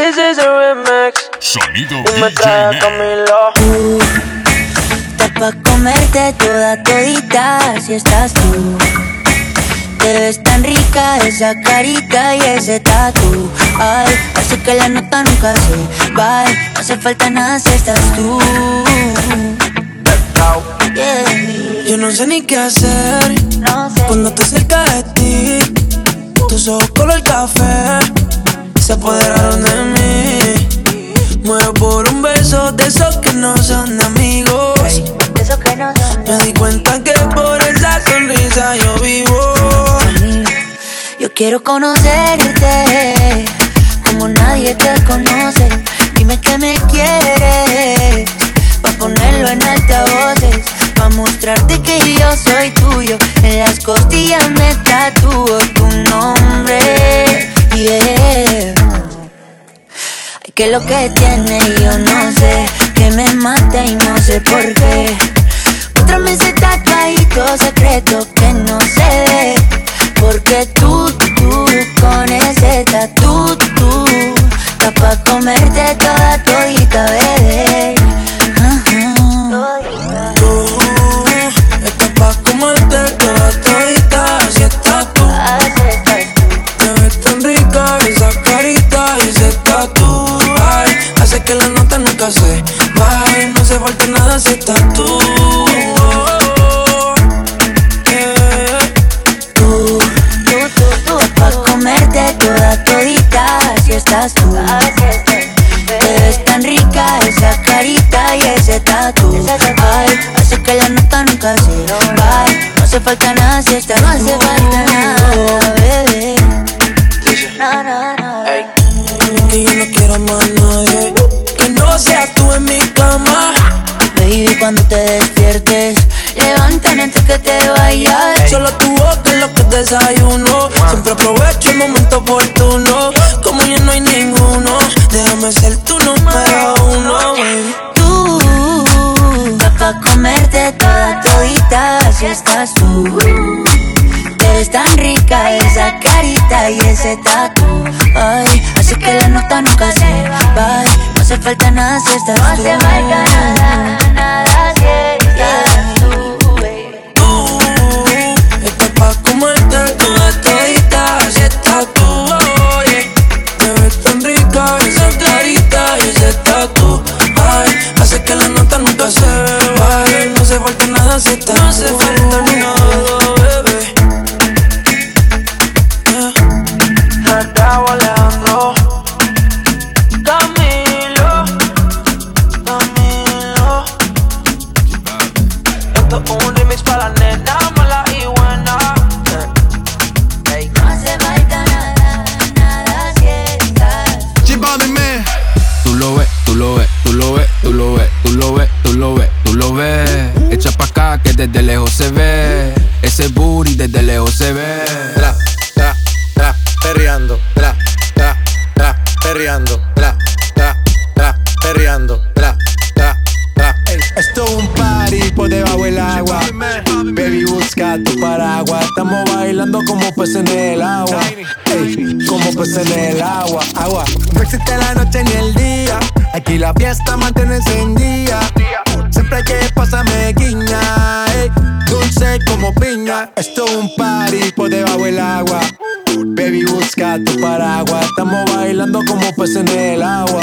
This is a remix. Sonido Y me DJ. Camilo. Está pa' comerte toda todita si estás tú. Te ves tan rica esa carita y ese tatu. Ay, hace que la nota nunca se va. No hace falta nada si estás tú. Yeah. Yo no sé ni qué hacer No sé. cuando estoy cerca de ti. Tus ojos color café se apoderaron de mí. Muero por un beso de esos que no son de amigos. Me di cuenta que por esa sonrisa yo vivo. Yo quiero conocerte como nadie te conoce. Dime que me quieres, pa' ponerlo en altavoces, pa' mostrarte que yo soy tuyo. En las costillas me tatúo tu nombre. Ay, que lo que tiene yo no sé, que me mata y no sé por qué. Muéstrame ese tatuadito secreto que no se ve. Porque tú, tú, con ese tatu, tú, está pa' comerte toda todita, bebé. Tú estás pa' comerte toda todita. Se. No hace falta nada si estás tú. Yeah. Tú, tú, tú, tú, pa' comerte toda todita, si estás tú. Te ves tan rica esa carita y ese tatu. Ay, hace que la nota nunca se va. No hace falta nada si estás No hace falta nada, bebé. No, no, no. Que yo no quiero más nadie. No seas tú en mi cama. Baby, cuando te despiertes, levántame antes que te vayas. Solo tu boca es lo que desayuno. Siempre aprovecho el momento oportuno. Como ya no hay ninguno, déjame ser tu número uno. baby. Tú, pa' comerte toda todita si estás tú. Te ves tan rica esa carita y ese tatu. Ay, así que la nota nunca se va. No hace falta nada si estás tú. No hace falta nada, nada si estás tú. baby. Tú estás pa' comerte toda todita. Si estás tú, oye. Te ves tan rica esa carita y ese tatu. Ay, hace que la nota nunca se baje. No hace falta nada si estás No hace falta nada, desde lejos se ve. Ese booty desde lejos se ve. tra, tra, tra, perreando, tra, tra, tra, perreando, tra, tra, tra, perreando, tra, tra, tra. Esto es un party por debajo del agua. Baby, busca tu paraguas. Estamos bailando como peces en el agua. Ey, como peces en el agua. Agua. No existe la noche ni el día. Aquí la fiesta mantiene encendida. Siempre hay que pasarme guiña. ey, dulce como piña. Esto es un party por debajo del agua. Baby, busca tu paraguas. Estamos bailando como peces en el agua.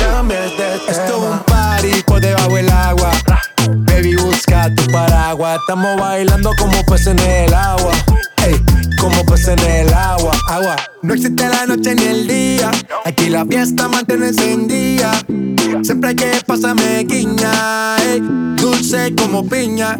cambies. Esto es un party por debajo del agua. Baby, busca tu paraguas. Estamos bailando como peces en el agua. Ey, como peces en el agua, agua. No existe la noche ni el día. Aquí la fiesta mantiene encendida. Siempre que pasarme guiña. ey, dulce como piña.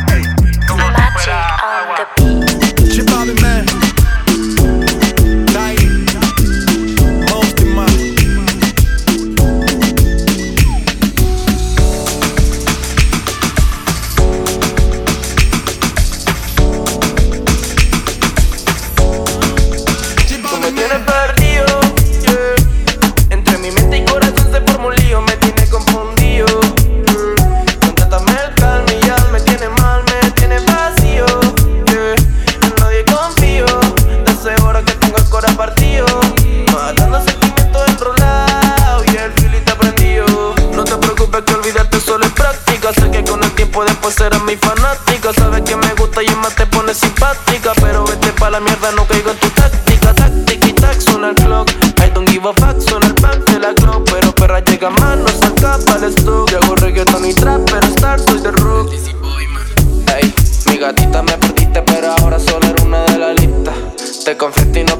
on the pues eres mi fanática. Sabes que me gusta y más te pones simpática. Pero vete pa' la mierda, no caigo en tu táctica. Táctica y tac, suena el clock. I don't give a fuck, suena el pack de la clock. Pero perra llega más, no se escapa el stock. Yo hago reggaeton y trap, pero star soy de rock. Ey, mi gatita me perdiste, pero ahora solo era una de la lista. Te confesé y no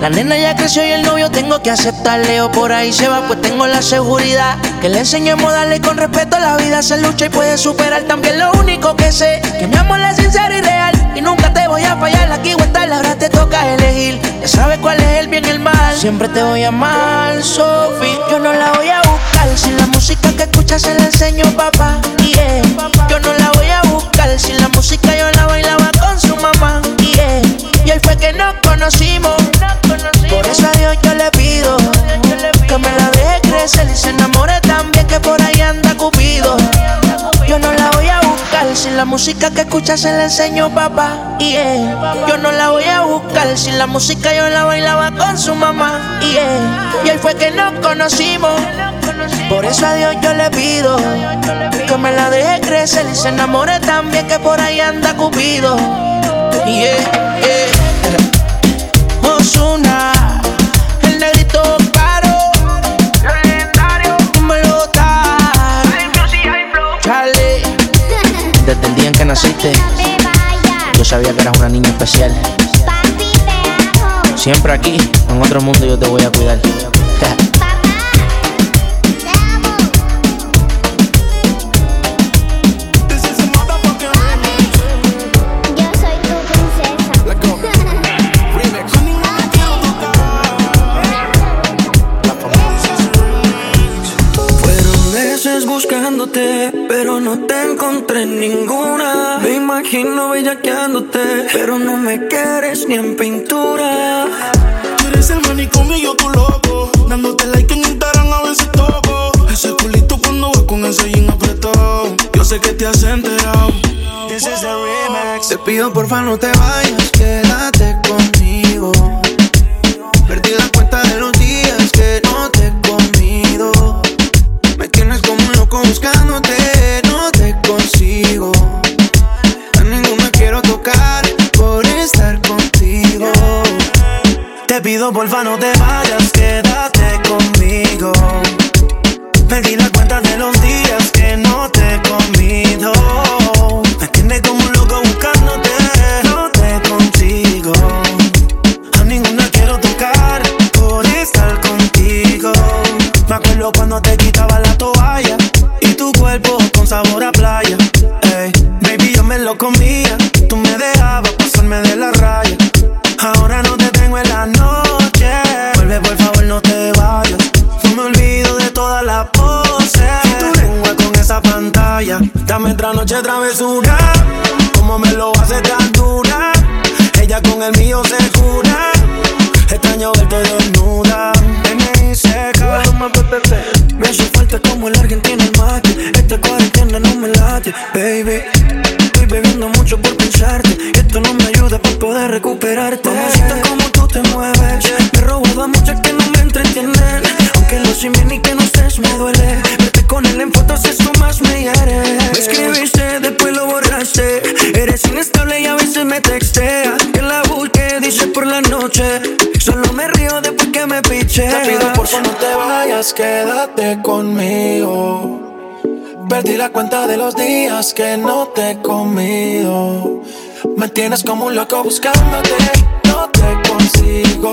La nena ya creció y el novio tengo que aceptarle. O por ahí se va, pues tengo la seguridad. Que le enseñemos a darle con respeto. La vida se lucha y puede superar. También lo único que sé, que mi amor es sincero y real. Y nunca te voy a fallar. Aquí o estar, ahora te toca elegir. Ya sabes cuál es el bien y el mal. Siempre te voy a amar, Sophie. Yo no la voy a buscar. Si la música que escuchas se la enseño, papá. Yeah. Yo no la voy a buscar. Si la música yo la bailo ahí fue que nos conocimos. Por eso a Dios yo le pido que me la deje crecer y se enamore también que por ahí anda Cupido. Yo no la voy a buscar si la música que escucha se la enseñó papá. Yeah. Yo no la voy a buscar si la música yo la bailaba con su mamá. Yeah. Y ahí fue que nos conocimos. Por eso a Dios yo le pido que me la deje crecer y se enamore también que por ahí anda Cupido. Yeah, yeah. Naciste, yo sabía que eras una niña especial. Siempre aquí, en otro mundo yo te voy a cuidar. Pero no te encontré ninguna. Me imagino bellaqueándote, pero no me quieres ni en pintura. Tú eres el manicomio y yo tu loco. Dándote like en Instagram a veces toco. Ese culito cuando vas con ese jean apretado. Yo sé que te has enterado. This is the remix. Te pido porfa no te vayas, quédate pido porfa no te vayas, quédate conmigo. Perdí la cuenta de los otra noche travesura. Como me lo hace tan dura. Ella con el mío se cura. Extraño verte desnuda. Me seca. Me hace falta como el argentino el mate. Esta cuarentena no me late, baby. Estoy bebiendo mucho por pensarte. Y esto no me ayuda para poder recuperarte. Mamacita, como tú te mueves. Me he robado a muchas que no me entretienen. Aunque lo sin bien y que no estés me duele. Verte con él en fotos, eso más me hiere. Me escribiste, después lo borraste. Eres inestable y a veces me textea. Que la busque, dice por la noche. Solo me río después que me piche. Te pido por favor no te vayas, quédate conmigo. Perdí la cuenta de los días que no te he comido. Me tienes como un loco buscándote, no te consigo.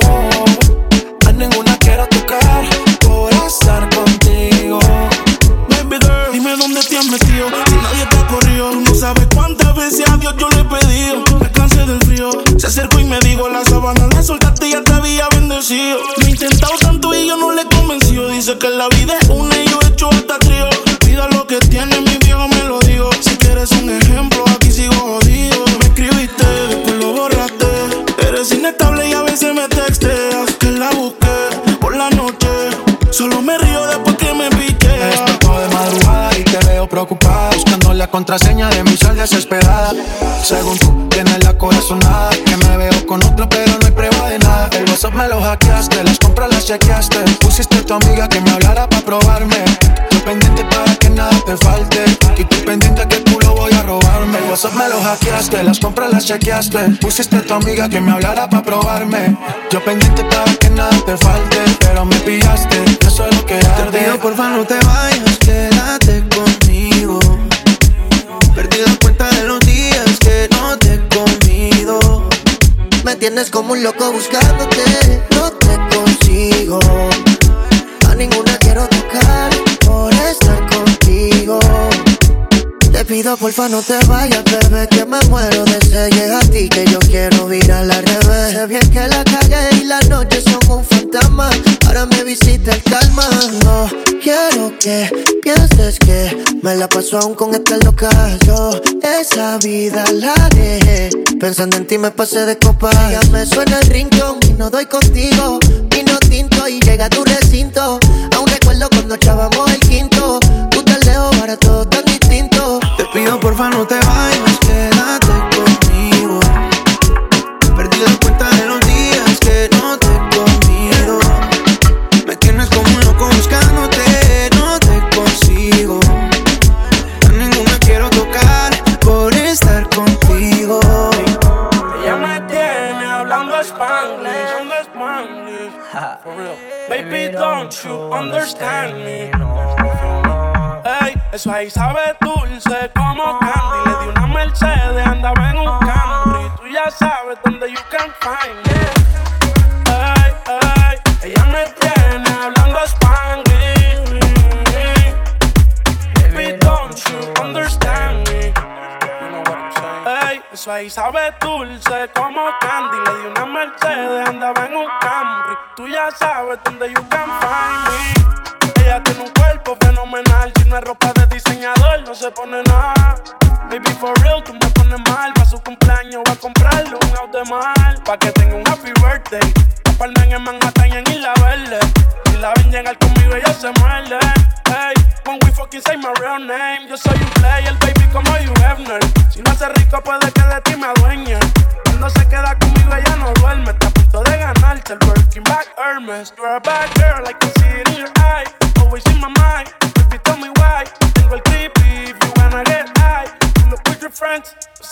A ninguna quiero tocar por estar contigo. Baby girl, dime dónde te has metido. Sabes cuántas veces a Dios yo le he pedido. Me cansé del frío. Se acercó y me dijo: La sábana la soltaste y ya te había bendecido. Lo he intentado tanto y yo no le he convencido. Dice que la vida es una y yo he hecho hasta trío. Pida lo que tiene, mi viejo me lo digo. Si quieres un ejemplo, aquí sigo jodido. Me escribiste, después lo borraste. Eres inestable y a veces me texteas. Que la busqué por la noche. Solo me río después que me pique. Despertó de madrugada y te veo preocupada Buscando la contraseña de mi sal desesperada. Según tú, tienes la corazonada Que me veo con otro pero no hay prueba de nada. El WhatsApp me lo hackeaste, las compras las chequeaste. Pusiste a tu amiga que me hablara para probarme. Estoy pendiente para que nada te falte Y tú pendiente que tú lo voy a robarme. El WhatsApp me lo hackeaste, las compras las chequeaste. Pusiste a tu amiga que me hablara para probarme. Yo pendiente para que nada te falte Pero me pillaste, eso es lo que Te pido porfa no te vayas, quédate conmigo Perdí la cuenta de los días que no te he comido Me tienes como un loco buscándote, no te consigo. A ninguna quiero tocar pido porfa no te vayas, bebé, que me muero de sed. Llega a ti que yo quiero ir al revés. Sé bien que la cagué y las noches son un fantasma. Ahora me visita el calma. No quiero que pienses que me la paso aún con este loca. Yo esa vida la dejé. Pensando en ti me pasé de copa. Ya me suena el rincón y no doy contigo. Vino tinto y llega a tu recinto. Aún recuerdo cuando echábamos el quinto. Tú te lejos, ahora todo tan distinto. Pido porfa no te vayas, quédate conmigo Perdí la cuenta de los días que no te he comido Me tienes como un loco buscándote, no te consigo A ninguna quiero tocar por estar contigo Ella me tiene hablando Spanglish, hablando Spanglish. For real. Baby, don't you understand me? Eso ahí sabe dulce como candy. Le di una Mercedes, andaba en un Camry. Tú ya sabes dónde you can find me. Ay, ay, ella me tiene hablando Spanglish. Baby, don't you understand me? Ey, eso ahí sabe dulce como candy. Le di una Mercedes, andaba en un Camry. Tú ya sabes dónde you can find me. Es ropa de diseñador, no se pone nada. Baby, for real, tú me pones mal. Pa' su cumpleaños voy a comprarle un auto mal. Pa' que tenga un happy birthday. Palma en Manhattan y en Isla Verde. Si la ven llegar conmigo, ella se muerde. Hey, when we fucking say my real name. Yo soy un player, baby, como you Hefner. Si no hace rico, puede que de ti me adueñe. Cuando se queda conmigo, ella no duerme. Está a punto de ganarte el Birkin back Hermes. You're a bad girl, I can see it in your eye. Always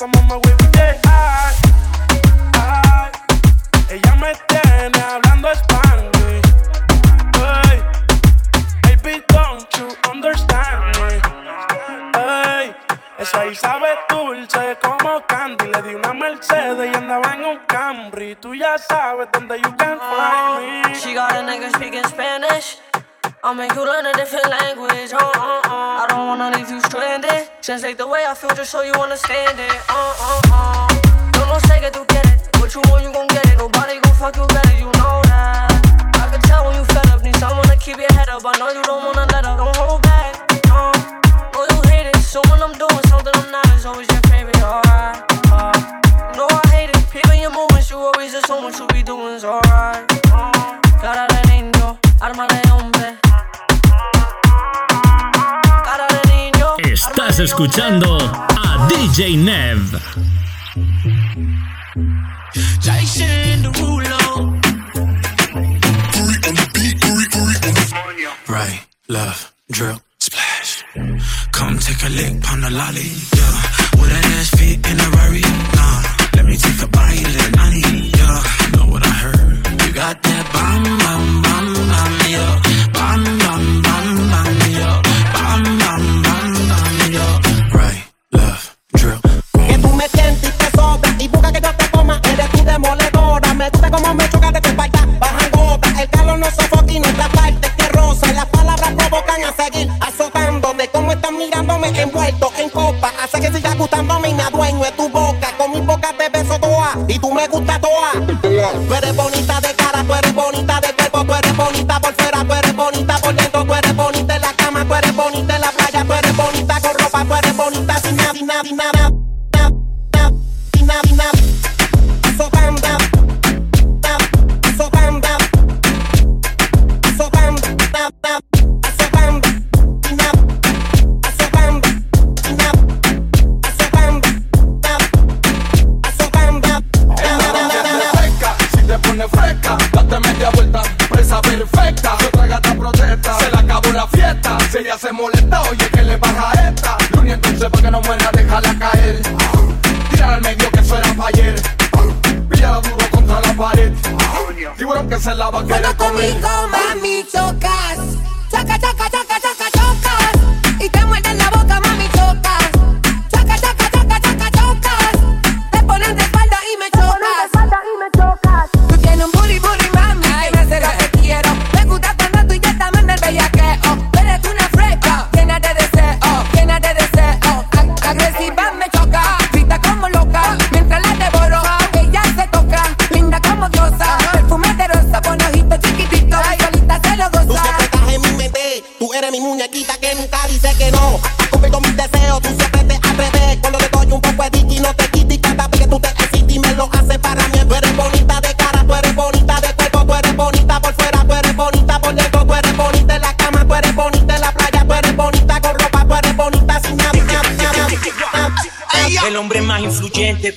cause I'm on my way J.I. Ay, Ella me tiene hablando Spanglish. Ay, Baby, don't you understand me? Ey, eso ahí sabe dulce como candy. Le di una Mercedes y andaba en un Camry. Tú ya sabes dónde you can find me. She got a nigga speaking Spanish. I'll make you learn a different language. Uh, uh, uh. I don't wanna leave you stranded. Translate the way I feel just so you understand it. Uh, uh, uh. Yo no sé que tú quieres. What you want, you gon' get it. Nobody gon' fuck you better, you know that. I can tell when you fed up. Need someone to keep your head up. I know you don't wanna let up. Don't hold back. Uh, know you hate it. So when I'm doing something I'm not, it's always your favorite. Alright. Uh, know I hate it. People your movements, you always assume what you be doing is alright. Uh, cara de niño, arma de hombre. Estás escuchando a DJ Nev. Right, left, drill, splash. Come take a lick on the lolly, yeah. Would that ass fit in a Rari? Nah, let me take a bite of that nanny, yeah. Know what I heard? You got that bomb, bomb, bomb, bomb, yeah. Bomb, bomb, bomb, Me gusta como me choca de tu espalda. Bajan gotas. El calor no sofoca y nuestra parte que rosa. Las palabras provocan a seguir azotándome. Como están mirándome envuelto en copa. Hace que siga gustándome y me adueño de tu boca. Con mi boca te beso toa. Y tú me gusta toa. Tú eres bonita de cara, tú eres bonita de cuerpo. Tú eres bonita por fuera, tú eres bonita por dentro. Tú eres bonita en la cama, tú eres bonita en la playa. Tú eres bonita con ropa, tú eres bonita sin nada, sin nada, perfecta, otra gata protesta, se le acabó la fiesta, si ella se molesta, oye que le baja esta, Luni entonces pa' que no muera, déjala caer, tirar al medio que eso era pa' ayer, píllala duro contra la pared, tiburón que se la va a querer comer. Conmigo, mami, chocas. Choca, choca, choca,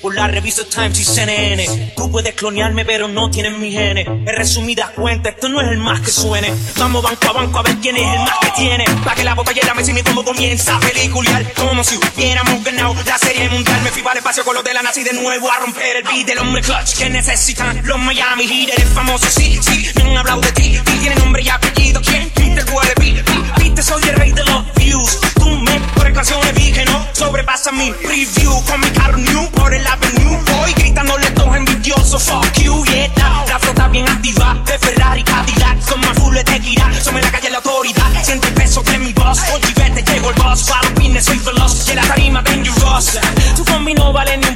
por la revista Times y CNN. Tú puedes clonearme, pero no tienes mi genes. En resumidas cuentas, esto no es el más que suene. Vamos banco a banco a ver quién es el más que tiene. Pa' que la botella me sigue como comienza a pelicular. Como si hubiéramos ganado la serie mundial. Me fui para el espacio con los de la nazi de nuevo a romper el beat del hombre clutch que necesitan los Miami Heat. Eres famoso, sí, sí, me han hablado de ti. Y tiene nombre y apellido, ¿quién? Peter Wallaby. Viste, soy el rey de los views. Ecuaciones vi que no sobrepasa mi preview con mi carro new por el avenue. Voy gritándole todos envidiosos, fuck you, yeah. La flota bien activa de Ferrari, Cadillac, son más full de tequila, somos en la calle la autoridad. Siente el peso de mi voz, oye, vete, llegó el boss, para los soy veloz, y la tarima dangerous. Tu combi no vale ni un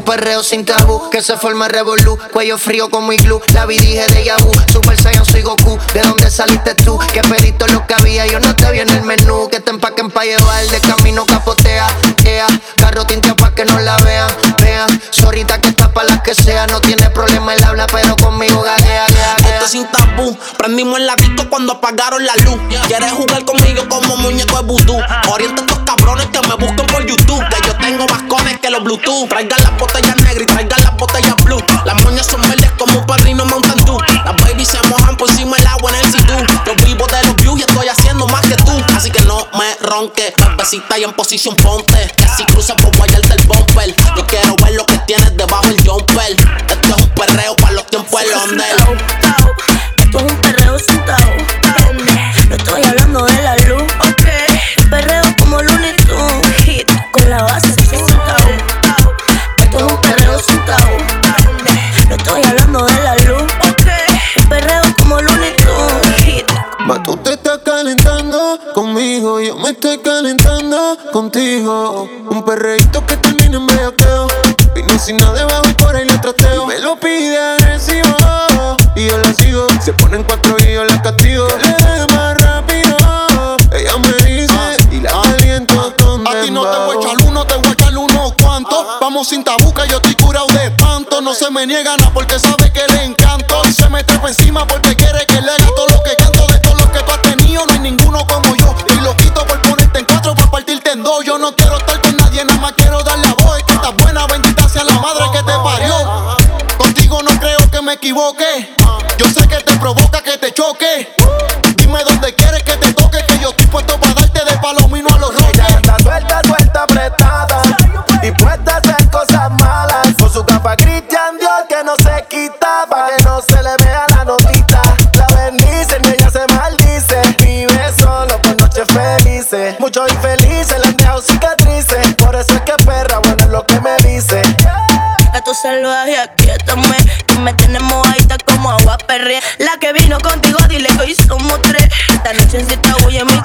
un perreo sin tabú que se forma revolú. Cuello frío como iglú. La vi dije de Yabu. Super Saiyan soy Goku. ¿De dónde saliste tú? Que pedito lo que había. Yo no te vi en el menú. Que te empaquen pa' llevar. De camino capotea. Ea. Carro tintea pa' que no la vean. Vean. Sorita que está pa' las que sea. No tiene problema el habla, pero conmigo gaguea. Sin tabú. Prendimos el disco cuando apagaron la luz. Quieres jugar conmigo como muñeco de vudú. Orienta a estos cabrones que me busquen por YouTube. Que yo tengo más cones que los Bluetooth. Traigan las botellas negras y traigan las botellas blue. Las moñas son verdes como un padrino Mountain Dew. Las babies se mojan por encima del agua en el ronques. Bebecita y en posición ponte. Que si cruza por guayarte el bumper. Yo quiero ver lo que tienes debajo el jumper. Esto es un perreo para los tiempos del Londres. Esto es un perreo sentado. No estoy hablando de la luz, ok. Perreo como Looney Tunes. Hit con la base sentado. Esto es un perreo sentado. No estoy hablando de la luz, ok. Perreo como Looney Tunes. Conmigo, yo me estoy calentando contigo. Un perreíto que termine en bellaqueo. Vino sin nada debajo y por ahí le trateo. Me lo pide agresivo y yo la sigo. Se ponen cuatro y yo la castigo. Que le dé más rápido. Ella me dice y la aliento A ti no te voy a echar uno, te voy a echar unos cuantos. Vamos sin tabú que yo estoy curado de espanto. No se me niega nada porque sabe que le encanto. Y se me trepa encima porque Yo sé que te provoca que te choque. Dime dónde Esta noche se está huyendo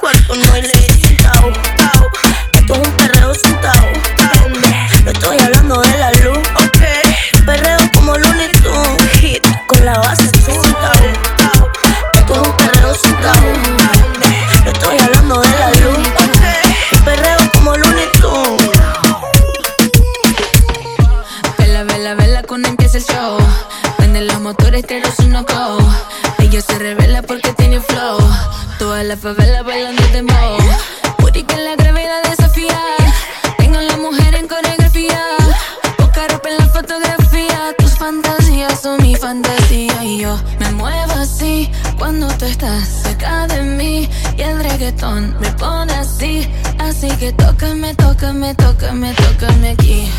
me pone así, así que tócame, tócame, tócame, tócame aquí.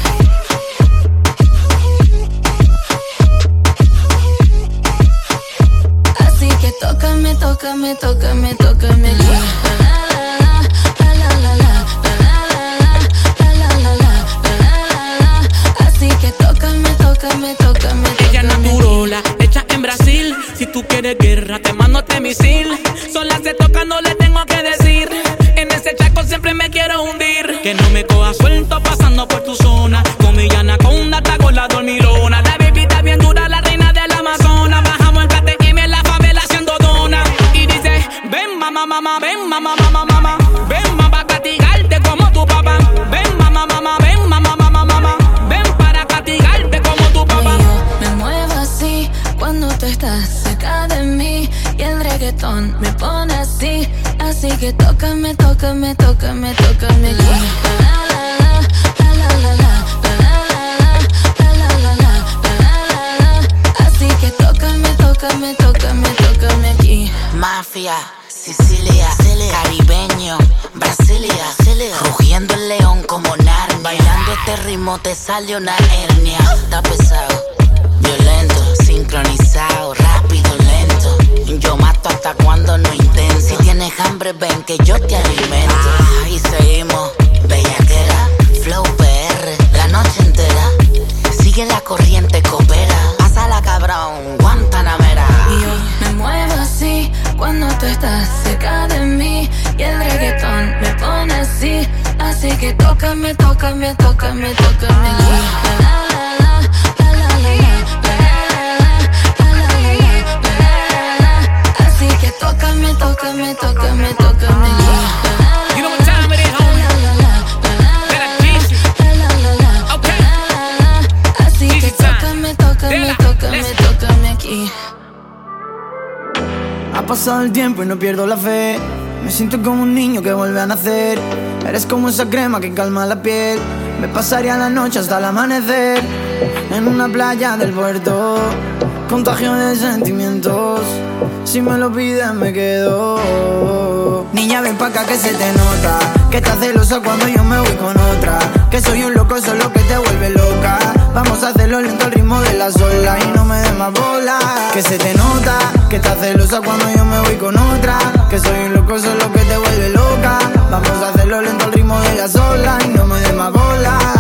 Así que tócame, tócame, tócame, tócame aquí. Ella naturola, hecha en Brasil. Si tú quieres guerra, te mando este misil. Que no me Bailando este ritmo te sale una hernia. Está pesado, violento, sincronizado, rápido, lento. Yo mato hasta cuando no intento. Si tienes hambre, ven que yo te alimento. Y seguimos, bellaquera, flow PR, la noche entera. Sigue la corriente, coopera. Pásala cabrón, Guantanamera. Y yo me muevo así cuando tú estás cerca de mí y el reggaetón me pone así. Así que tócame, tócame, tócame, tócame la, la, la. tócame, tócame, tócame, tócame. You know what time it is, homie. Así que tócame, tócame, tócame, tócame aquí. Ha pasado el tiempo y no pierdo la fe. Me siento como un niño que vuelve a nacer. Eres como esa crema que calma la piel. Me pasaría la noche hasta el amanecer. En una playa del puerto. Contagio de sentimientos. Si me lo pides, me quedo. Niña, ven pa' acá que se te nota. Que estás celosa cuando yo me voy con otra. Que soy un loco, solo que te vuelve loca. Vamos a hacerlo lento al ritmo de las olas y no me des más bola. Que se te nota, que estás celosa cuando yo me voy con otra. Que soy un loco, solo que te vuelve loca. Vamos a hacerlo lento al ritmo de las olas y no me des más bola.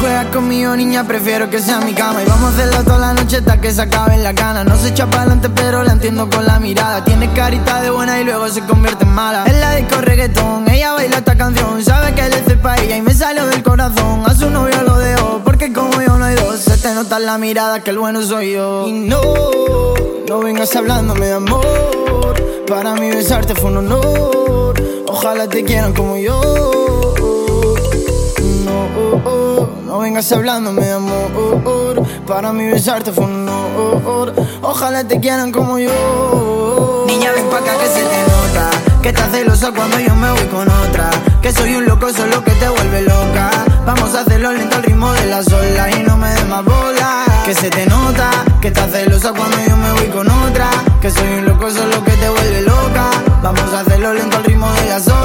Juegas conmigo, niña, prefiero que sea mi cama. Y vamos a hacerlo toda la noche hasta que se acaben la ganas. No se echa para adelante, pero la entiendo con la mirada. Tiene carita de buena y luego se convierte en mala. Es la disco reggaetón, ella baila esta canción. Sabe que le hice pa' ella y me salió del corazón. A su novio lo dejo, porque como yo no hay dos. Se te nota en la mirada que el bueno soy yo. Y no, no vengas hablándome de amor. Para mí besarte fue un honor. Ojalá te quieran como yo. No, vengas hablándome de amor. Para mí besarte fue un honor. Ojalá te quieran como yo. Niña, ven pa' acá que se te nota. Que estás celosa cuando yo me voy con otra. Que soy un loco, solo que te vuelve loca. Vamos a hacerlo lento al ritmo de las olas y no me des más bola. Que se te nota, que estás celosa cuando yo me voy con otra. Que soy un loco, solo que te vuelve loca. Vamos a hacerlo lento al ritmo de las olas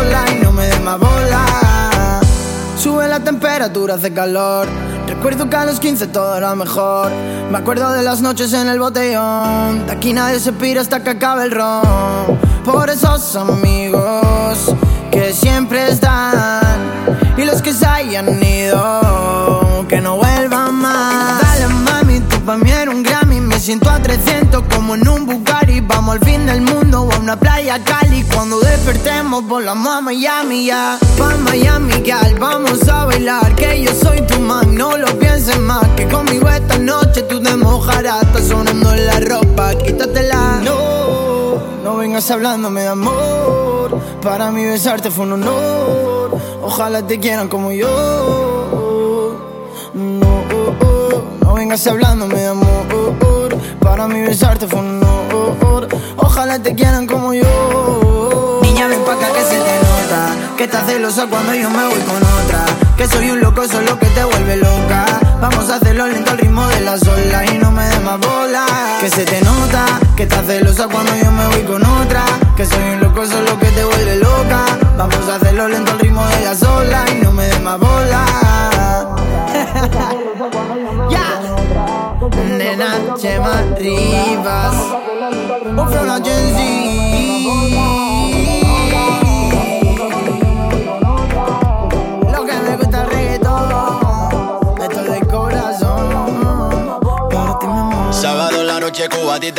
la temperatura, hace calor. Recuerdo que a los 15 todo era mejor. Me acuerdo de las noches en el botellón. De aquí nadie se pira hasta que acabe el ron. Por esos amigos que siempre están. Y los que se hayan ido, que no vuelvan más. Dale mami, tú pa' mí eres un Grammy. Me siento a 300 como en un Bugatti. Vamos al fin del mundo o a una playa Cali. Cuando despertemos, volamos a Miami ya. Pa' Miami, gal, vamos a bailar. Que yo soy tu man, no lo pienses más. Que conmigo esta noche tú te mojarás. Está sonando la ropa, quítatela. No, no vengas hablándome de amor. Para mí besarte fue un honor. Ojalá te quieran como yo. No, no vengas hablándome de amor. Para mí besarte fue un honor. Ojalá te quieran como yo. Niña, ven pa' acá que se te nota. Que estás celosa cuando yo me voy con otra. Que soy un loco, solo que te vuelve loca. Vamos a hacerlo lento al ritmo de las olas y no me des más bola. Que se te nota, que estás celosa cuando yo me voy con otra. Que soy un loco, solo que te vuelve loca. Vamos a hacerlo lento al ritmo de las olas y no me des más bola. Ya. Nena, Chema Rivas. Un flow la Gen Z.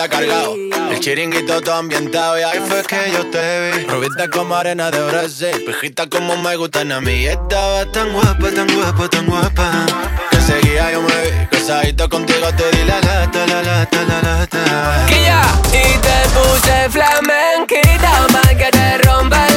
cargado. El chiringuito todo ambientado Y ahí fue que yo te vi. Rubita como arena de Brasil Pijita como me gustan a mí. Estaba tan guapa, tan guapa, tan guapa. Que seguía yo me vi Casadito contigo te di la lata, la lata, la lata. Quilla, y te puse flamenquita Pa' que te rompa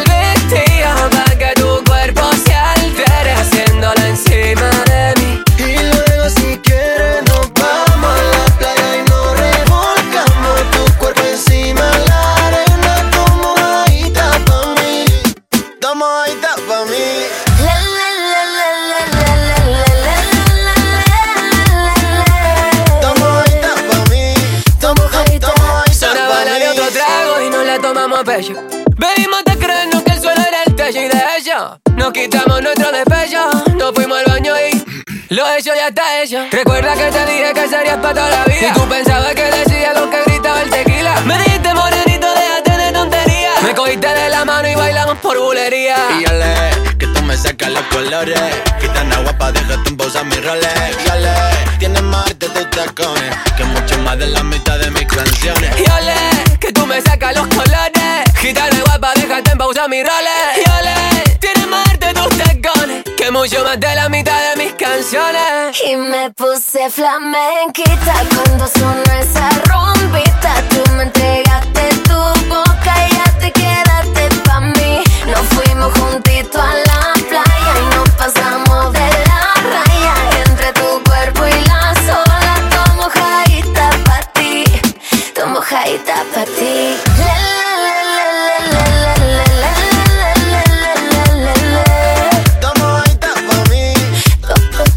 tomamos a pecho. Bebimos de creernos que el suelo era el techo y de hecho nos quitamos nuestro despecho. Nos fuimos al baño y lo hecho ya está hecho. Recuerda que te dije que serías para toda la vida. Y tú pensabas que decía lo que gritaba el tequila. Me dijiste morenito, déjate de tontería. Me cogiste de la mano y bailamos por bulería. Y ya le, que tú me sacas los colores. Gitana guapa, déjate en pausa mi Rolex. Ya le, tienes más de tus tacones. Que mucho más de la mitad de mis canciones. Y ole, que me sacas los colores. Gitana guapa, déjate en pausa mi Rolex. Y ole, tienes más de tus tacones. Que mucho más de la mitad de mis canciones. Y me puse flamenquita cuando sonó esa rumbita. Tú me entregaste tu boca y ya te quedaste pa' mí. Nos fuimos juntitos a la playa y nos pasamos de la raya. Entre tu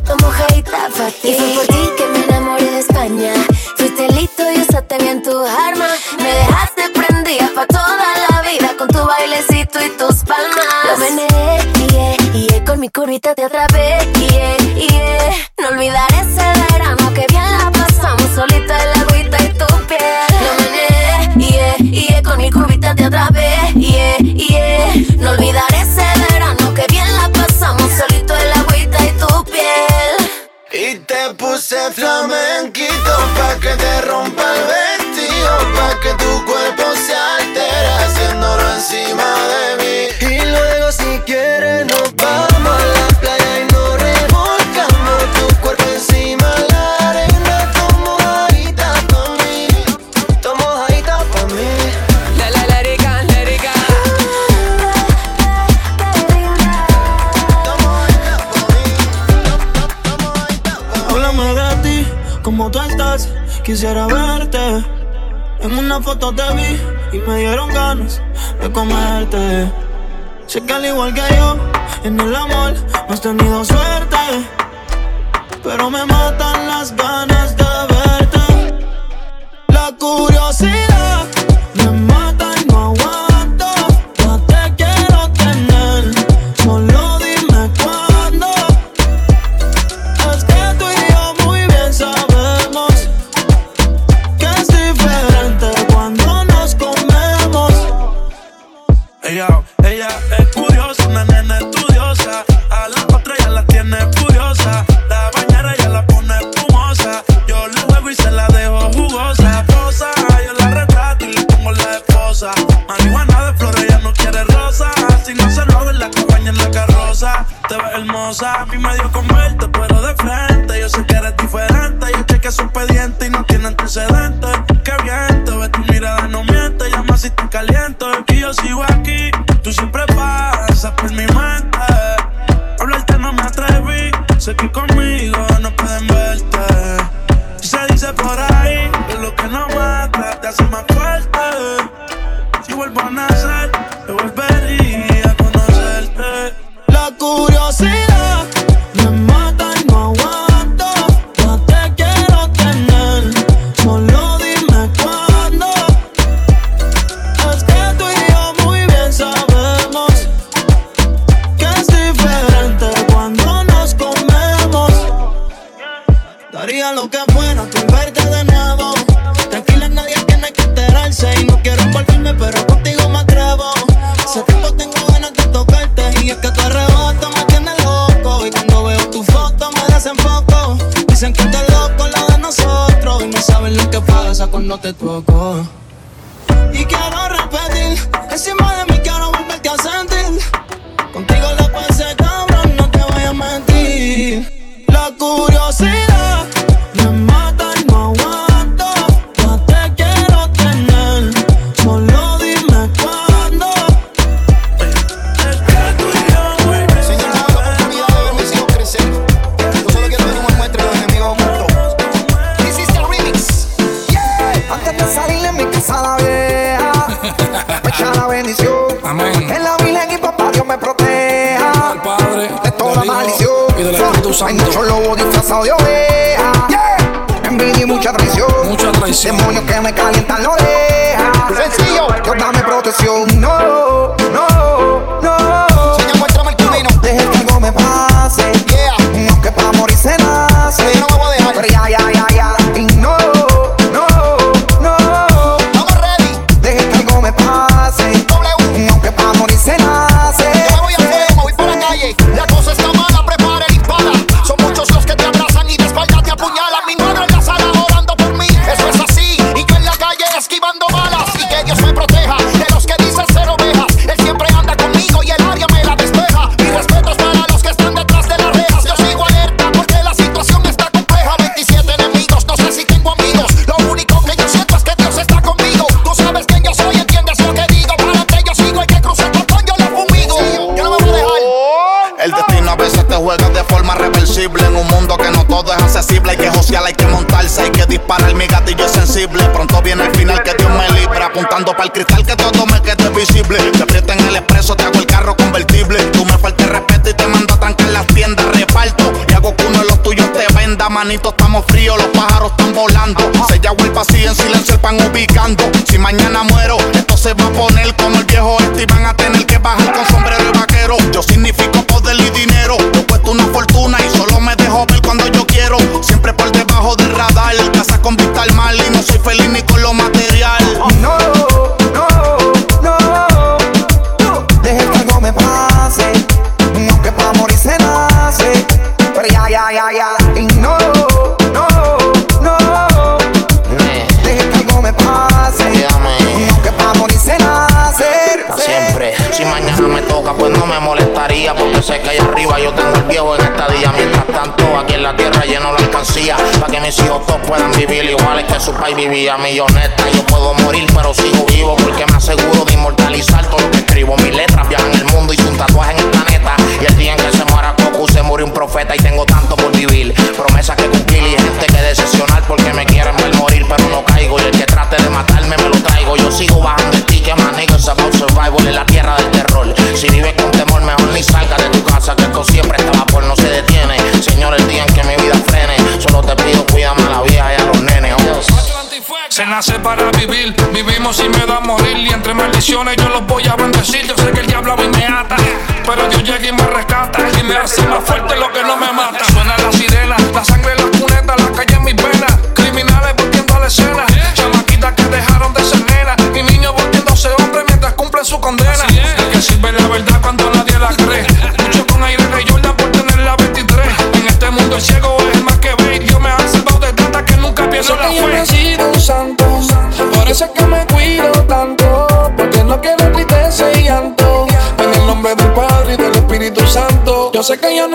Tomo mojadita pa' ti. Y fue por ti que me enamoré de España. Fuiste listo y usaste bien tu arma. Me dejaste prendida pa' toda la vida con tu bailecito y tus palmas. Lo meneé, yeah, yeah, con mi curvita te atrapé, yeah, yeah. No olvidaré te atrapé, yeah, yeah. No olvidaré ese verano que bien la pasamos solito en la agüita y tu piel. Y te puse flamenquito pa' que te rompa el vestido, pa' que tu cuerpo se altere haciéndolo encima de mí. Una foto te vi y me dieron ganas de comerte. Sé que al igual que yo, en el amor no has tenido suerte. Pero me matan las ganas rápido. Hay muchos lobos disfrazados de oveja. Yeah. Envidia y mucha traición. Mucha traición. Demonios que me calientan la oreja. Sencillo, Dios dame protección. No, no, no. Señor, muéstrame el camino. Deje que algo me pase. Para el cristal que todo me quede visible. Te aprieto en el expreso, te hago el carro convertible. Tú me falta respeto y te mando a trancar las tiendas. Reparto y hago que uno de los tuyos te venda. Manito, estamos fríos, los pájaros están volando. Se llama el pasillo en silencio, el pan ubicando. Si mañana muero, esto se va a poner como el viejo este y van a tener que bajar con mis hijos todos puedan vivir iguales que su país vivía. Milloneta, yo puedo morir, pero sigo vivo. Porque me aseguro de inmortalizar todo lo que escribo. Mis letras viajan el mundo y un tatuaje en el planeta. Y el día en que se muera Goku, se murió un profeta y tengo tanto por vivir. Promesas que cumplir y gente que decepcionar porque me quieren ver morir, pero no caigo. Y el que trate de matarme me lo traigo. Yo sigo bajando el ticket, man, niggas about survival en la tierra del terror. Nace para vivir, vivimos sin miedo a morir y entre maldiciones yo los voy a bendecir. Yo sé que el diablo a mí me ata, pero Dios llega y me rescata y me hace más fuerte lo que no me mata. Sé que yo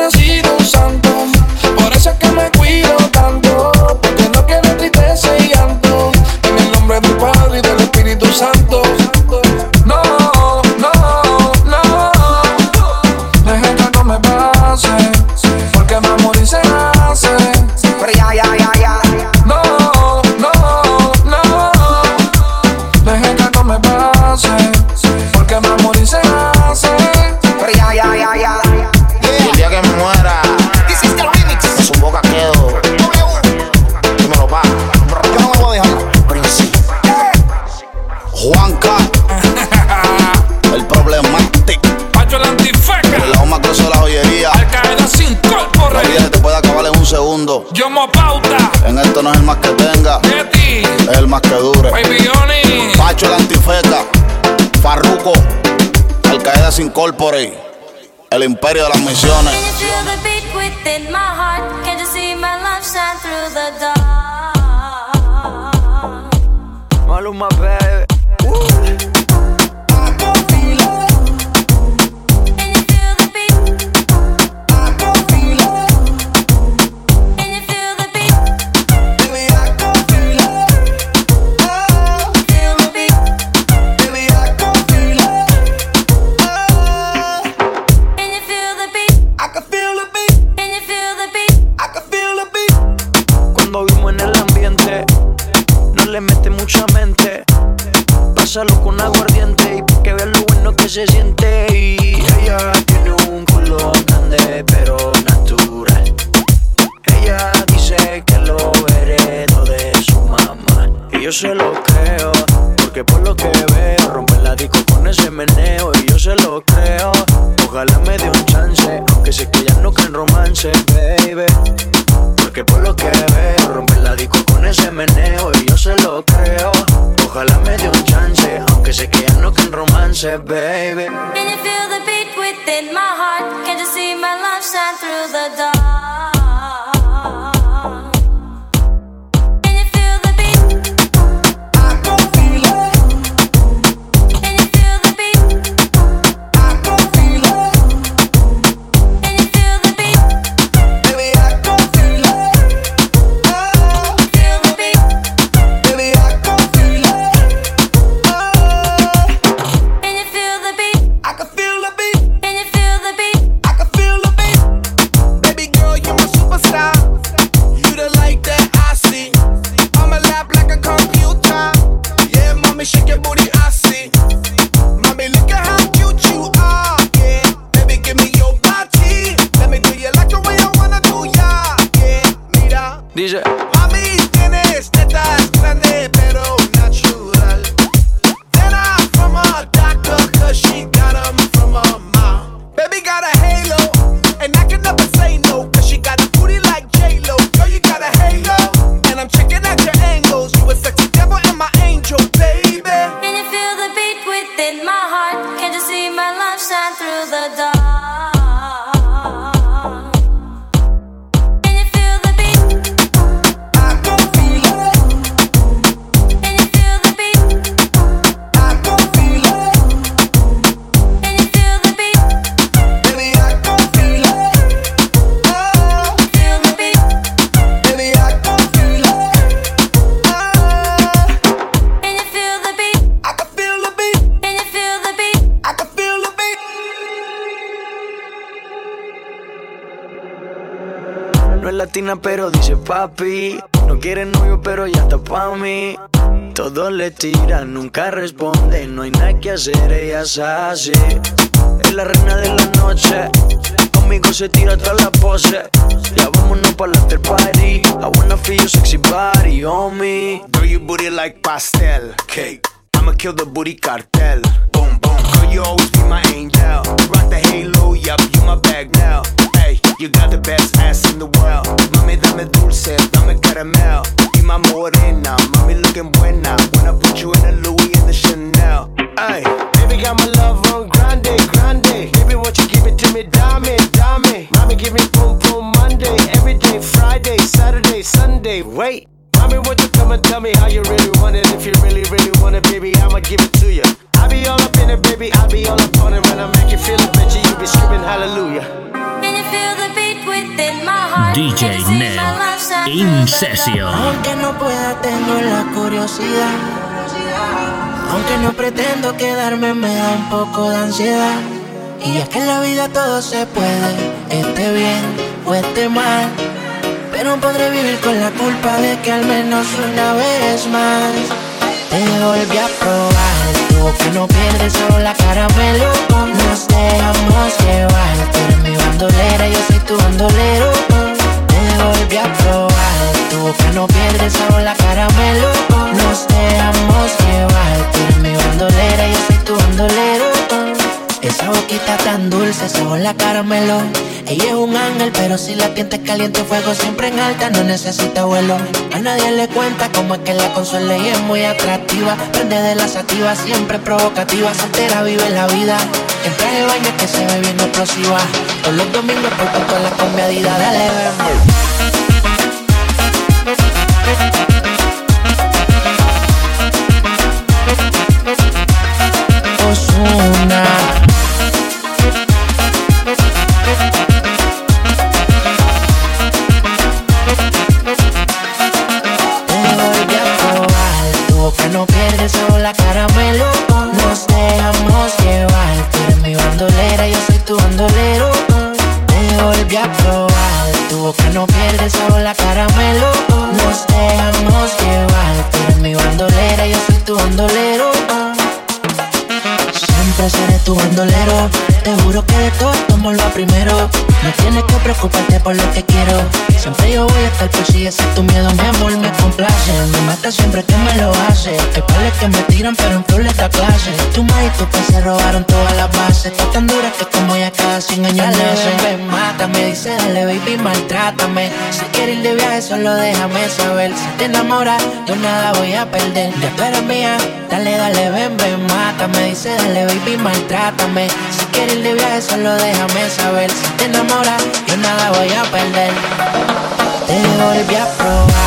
imperio de las misiones. Feel the Pásalo con aguardiente y pa' que vean lo bueno que se siente. Y ella tiene un culo grande, pero natural. Ella dice que lo heredó de su mamá. Y yo se lo creo, porque por lo que veo, rompe la disco con ese meneo. Y yo se lo creo, ojalá me dé un chance. Aunque sé que ya no creen romance, baby. Porque por lo que veo, rompe la disco con ese meneo. Y yo se lo creo, ojalá me dé un chance. Aunque sé que ya no creen romance, baby. Can you feel the beat within my heart? Can't you see my love shine through the dark? DJ. Pero dice papi. No quiere novio, pero ya está pa' mí. Todos le tiran, nunca responde. No hay nada que hacer, ella es así. Es la reina de la noche. Conmigo se tira toda la pose. Ya vámonos pa' la after party. I wanna feel sexy body on me. Girl, your booty like pastel cake. I'ma kill the booty cartel. Boom, boom. Girl, you always be my angel. Rock the halo, yup, you my bag now. You got the best ass in the world. Mami, dame dulce, dame caramel. Y my morena, mami looking buena. Wanna put you in the Louis and the Chanel. Hey, baby, got my love on grande, grande. Baby, won't you give it to me, dame, dame. Mami, give me boom, boom, Monday. Every day, Friday, Saturday, Sunday. Wait. Mommy, won't you come and tell me how you really want it? If you really, really want it, baby, I'ma give it to you. I be all up in it, baby, I be all up on it. When I make you feel it, bitch, you be screaming hallelujah. Can you feel the beat within my heart? DJ Ned in session. Aunque no pueda, tengo la curiosidad. Aunque no pretendo quedarme, me da un poco de ansiedad. Y es que en la vida todo se puede, esté bien o esté mal. Pero podré vivir con la culpa de que al menos una vez más te volví a probar. Que no pierdes solo la caramelo. Nos dejamos llevar. Tú eres mi bandolera, yo soy tu bandolero. Te volví a probar. Tú que no pierdes solo la caramelo. Nos dejamos llevar. Tú eres mi bandolera, yo soy tu bandolero. Esa boquita tan dulce, esa la caramelo. Ella es un ángel, pero si la tientes caliente, fuego siempre en alta, no necesita vuelo. A nadie le cuenta cómo es que la consuela y es muy atractiva. Prende de la sativa, siempre provocativa, soltera vive la vida. Entra en el baño que se ve bien explosiva. Todos los domingos por con la combiadida, dale, ven. Volví a probar, tu boca no pierde solo la caramelo. Nos dejamos llevar, tú eres mi bandolera, yo soy tu bandolero. Siempre seré tu bandolero. Te juro que de todo tomo lo primero. No tienes que preocuparte por lo que quiero. Siempre yo voy a estar por si ese es tu miedo, mi amor, me complace. Me mata siempre que me lo hace. Hay pales que me tiran, pero en full esta clase. Tu madre y tu pues se robaron todas las bases. Está tan dura que como ya cada 100 años nacen. Ven, mátame, dice dale, baby, maltrátame. Si quieres ir de viaje, solo déjame saber. Si te enamoras, yo nada voy a perder. Ya tú eres mía, dale, dale, ven, ven, mátame. Dice dale, baby, maltrátame. Si quieres ir de viaje, solo déjame saber. Si te enamoras, yo nada voy a perder. Te volví a probar.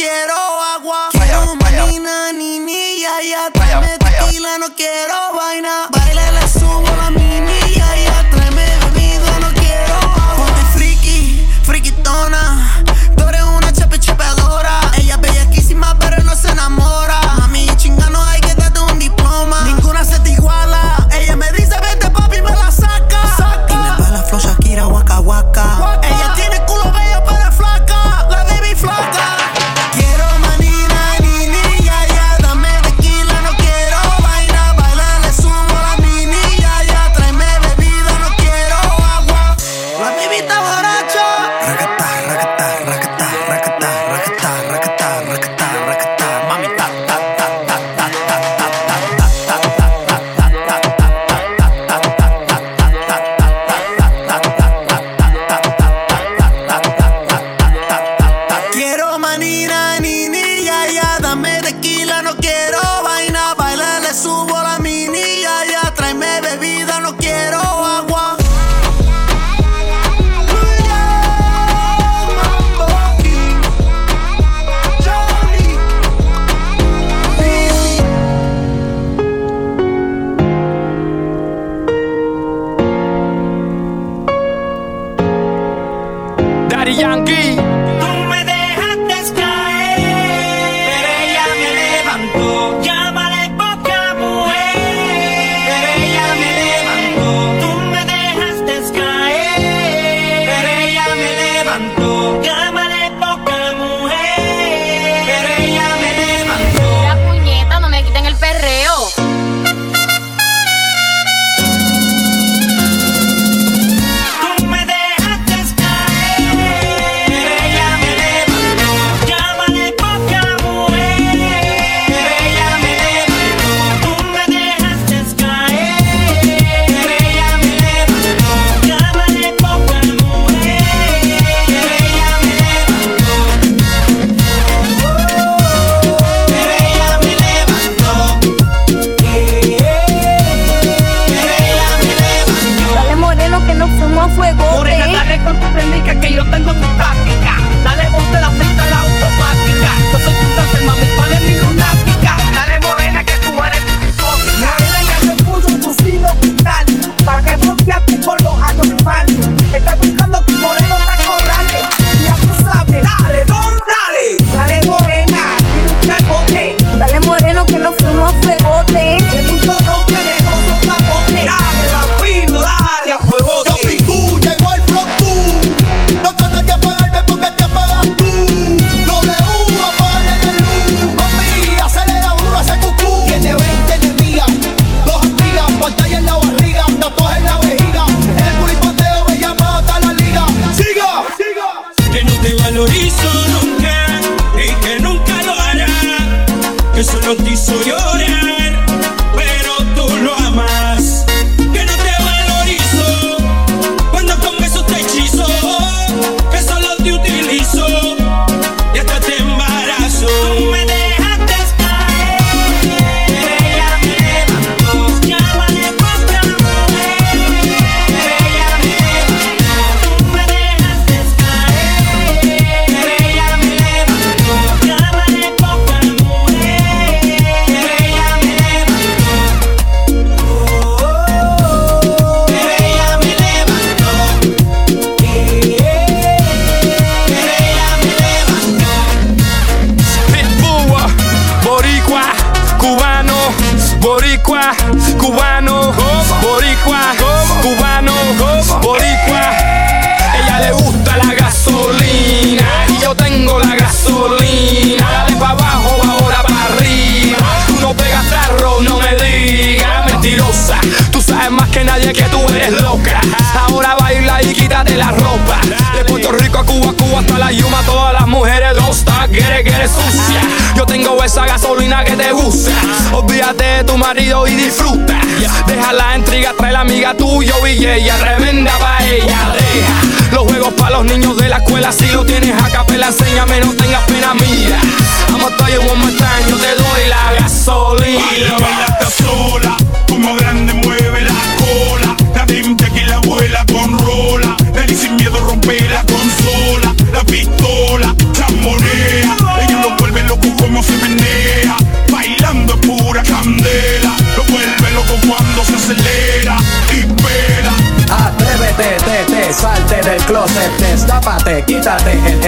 quiero agua. Quiero mamina, ni ni ya, ya. Dame tequila, no quiero.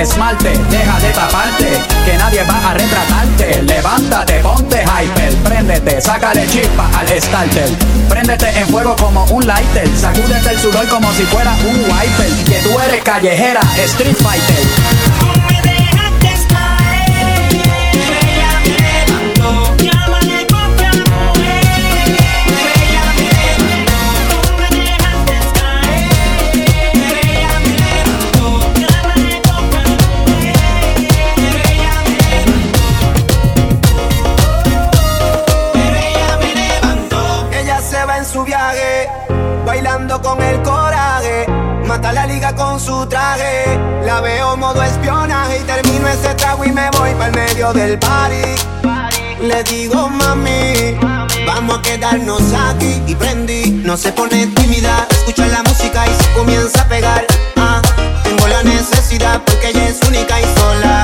esmalte, deja de taparte, que nadie va a retratarte. Levántate, ponte hyper, préndete, sácale chispa al starter. Préndete en fuego como un lighter, sacúdete el sudor como si fuera un wiper, que tú eres callejera, street fighter. La veo modo espionaje y termino ese trago y me voy para el medio del party. Le digo mami, vamos a quedarnos aquí y prendí. No se pone tímida, escucha la música y se comienza a pegar. Ah, tengo la necesidad porque ella es única y sola.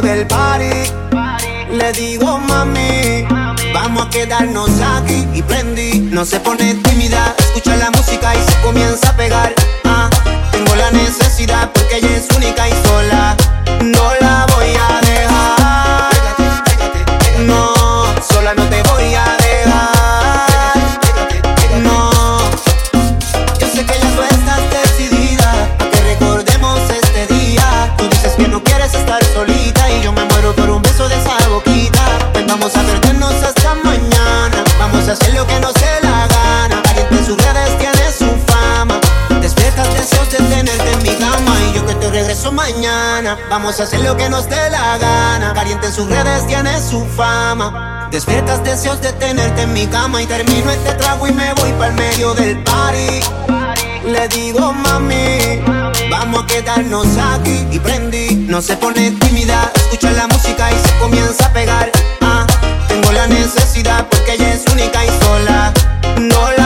del party. Le digo mami, vamos a quedarnos aquí y prendí. No se pone tímida, escucha la música y se comienza a pegar. Ah, tengo la necesidad porque ella es única y sola. Vamos a hacer lo que nos dé la gana. Caliente en sus redes tiene su fama. Despiertas deseos de tenerte en mi cama y termino este trago y me voy para el medio del party. Le digo mami, vamos a quedarnos aquí y prendí. No se pone tímida, escucha la música y se comienza a pegar. Ah, tengo la necesidad porque ella es única y sola. No la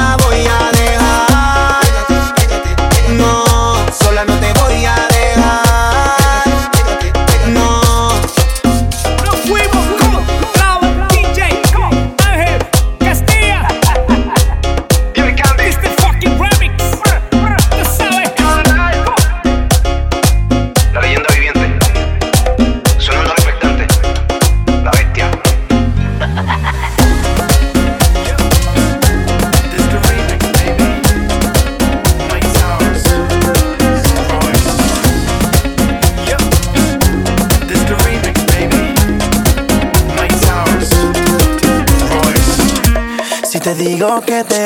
contigo que te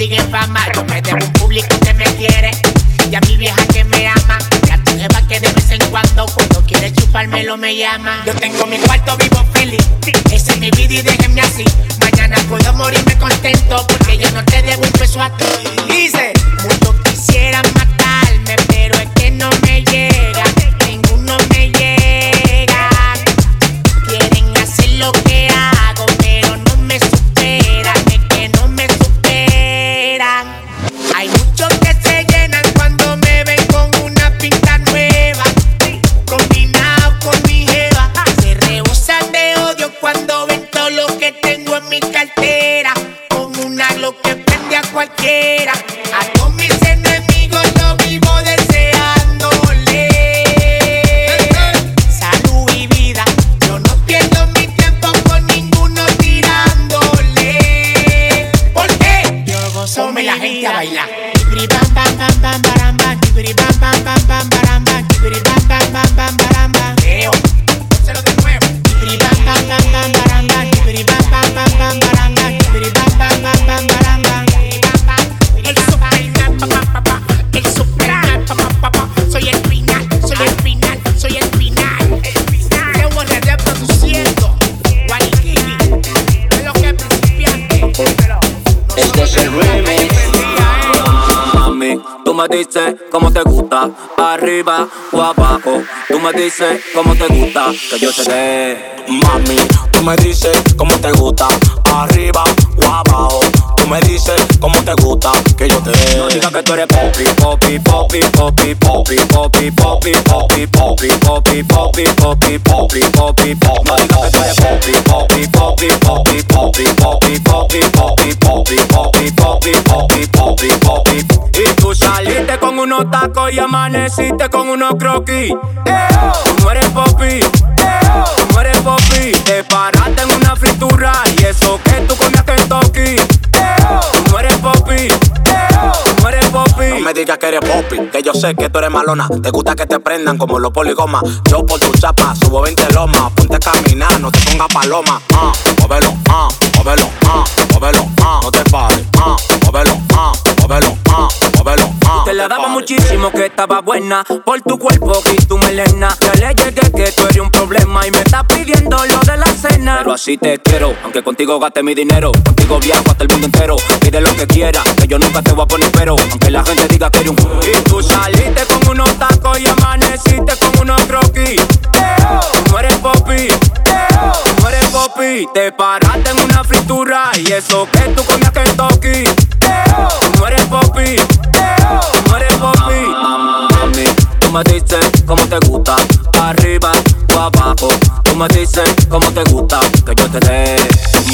consiguen fama. Comete un público que me quiere y a mi vieja que me ama. Y a tu jeva que de vez en cuando, cuando quiere chupármelo, me llama. Yo tengo mi cuarto vivo feliz. Ese es mi vida y déjenme así. Mañana puedo morirme contento porque yo no te debo un peso a ti. Dice. Dices cómo te gusta, arriba o abajo. Tú me dices cómo te gusta, que yo te dé. Mami, tú me dices cómo te gusta, arriba o abajo. Me dices cómo te gusta, que yo te dé. No digas que tú eres popi, popi, popi, popi, popi, popi, popi, popi, popi, popi, popi, popi, popi, popi, popi. No digas que tú eres popi, popi, popi, popi, popi, popi, popi, popi, popi, popi, popi, popi, popi, popi. Y tú saliste con unos tacos y amaneciste con unos croquis. Tú no eres popi, tú no eres popi. Digas que eres popi, que yo sé que tú eres malona. Te gusta que te prendan como los poligomas. Yo por tu chapa subo 20 lomas. Ponte a caminar, no te pongas paloma. Ah, móvelo, ah, móvelo, ah, móvelo, ah, no te pares. Ah, móvelo, ah, móvelo, ah, móvelo, ah. Te la daba muchísimo que estaba buena por tu cuerpo y tu melena. Ya le llegué que tú eres problema y me estás pidiendo lo de la cena. Pero así te quiero, aunque contigo gaste mi dinero. Contigo viajo hasta el mundo entero. Pide lo que quieras, que yo nunca te voy a poner pero. Aunque la gente diga que eres un y tú saliste con unos tacos y amaneciste con unos croquis. No eres popi, tú no eres popi. Te paraste en una fritura y eso que tú comías Kentucky. Tú no eres popi, tú no eres popi. Mami, tú me dices cómo te gusta, me dices cómo te gusta, que yo te dé.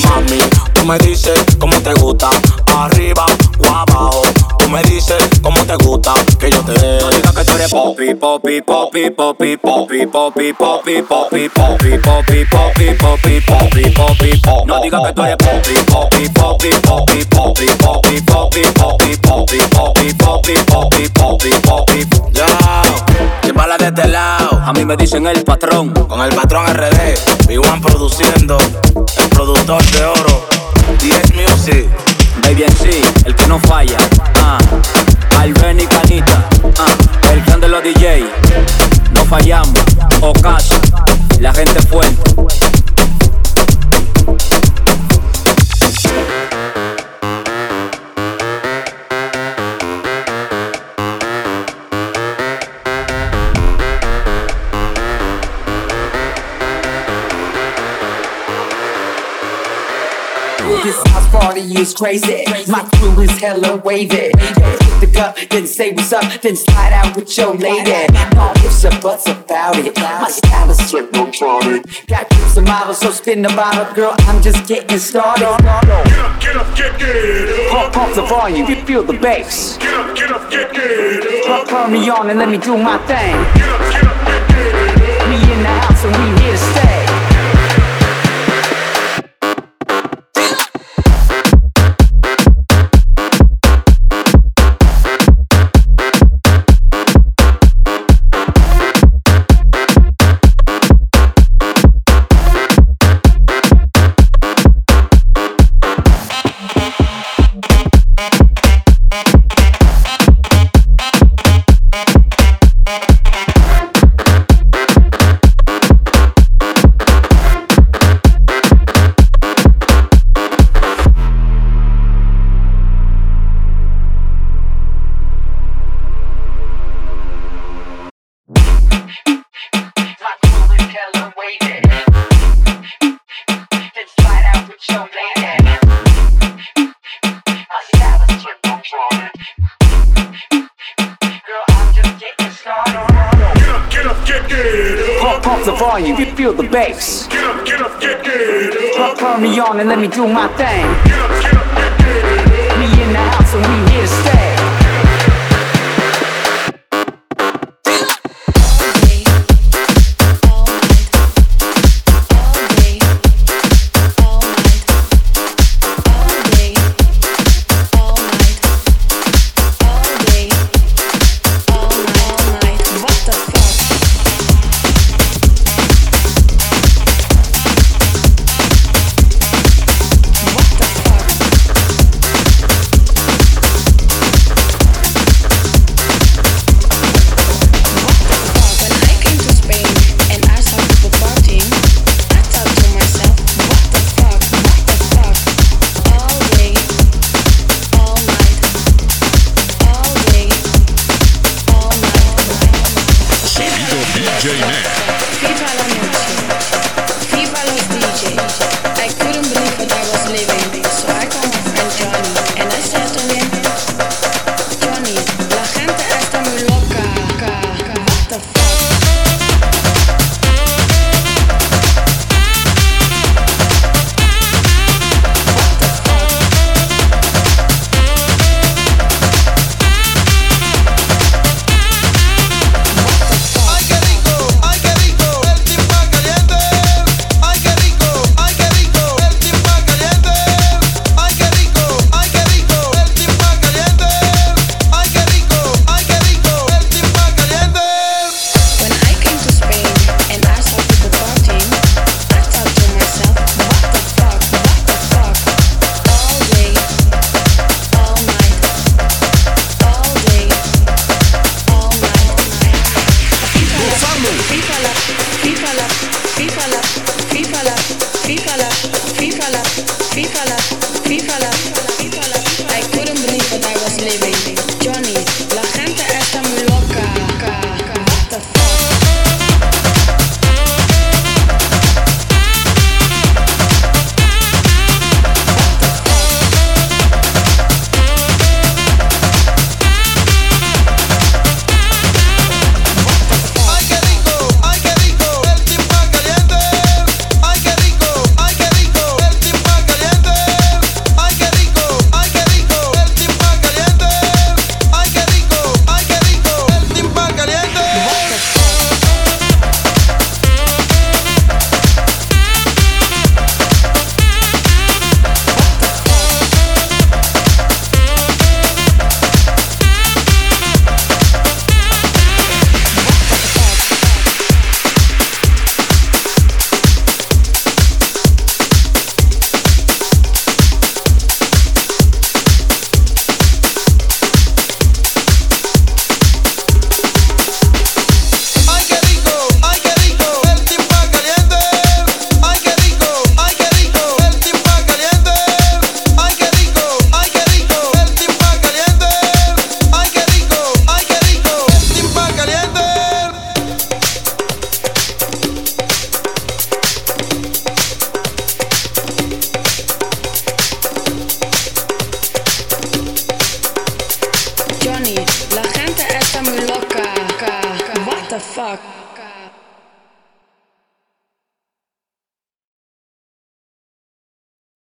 Mami, tú me dices cómo te gusta, arriba o abajo. Tú me dices cómo te gusta, que yo te dé. No digas que tú eres popi, popi, popi, popi, popi, popi, popi, popi, popi, popi, popi, popi, popi, popi, popi. No digas que tú eres popi, popi, popi, popi, popi, popi, popi, popi, popi, popi, popi, popi, popi, popi. Ya, de este lado. A mí me dicen el patrón. Con el patrón RD, B1 produciendo, el productor de oro, 10 Music. Baby sí, el que no falla. Ah, Alben y Canita. Ah, el clan de los DJ. No fallamos. Ocaso, la gente fuerte. Party is crazy. My crew is hella wavy. Hit the cup, then say what's up, then slide out with your lady. No ifs or buts about it. My style is technotronic. Got groups of models, so spin the bottle, girl. I'm just getting started. Get up, get up, get, get Pump, pump the volume, you feel the bass. Get up, get up, get, get Turn, turn me on and let me do my thing. We in the house and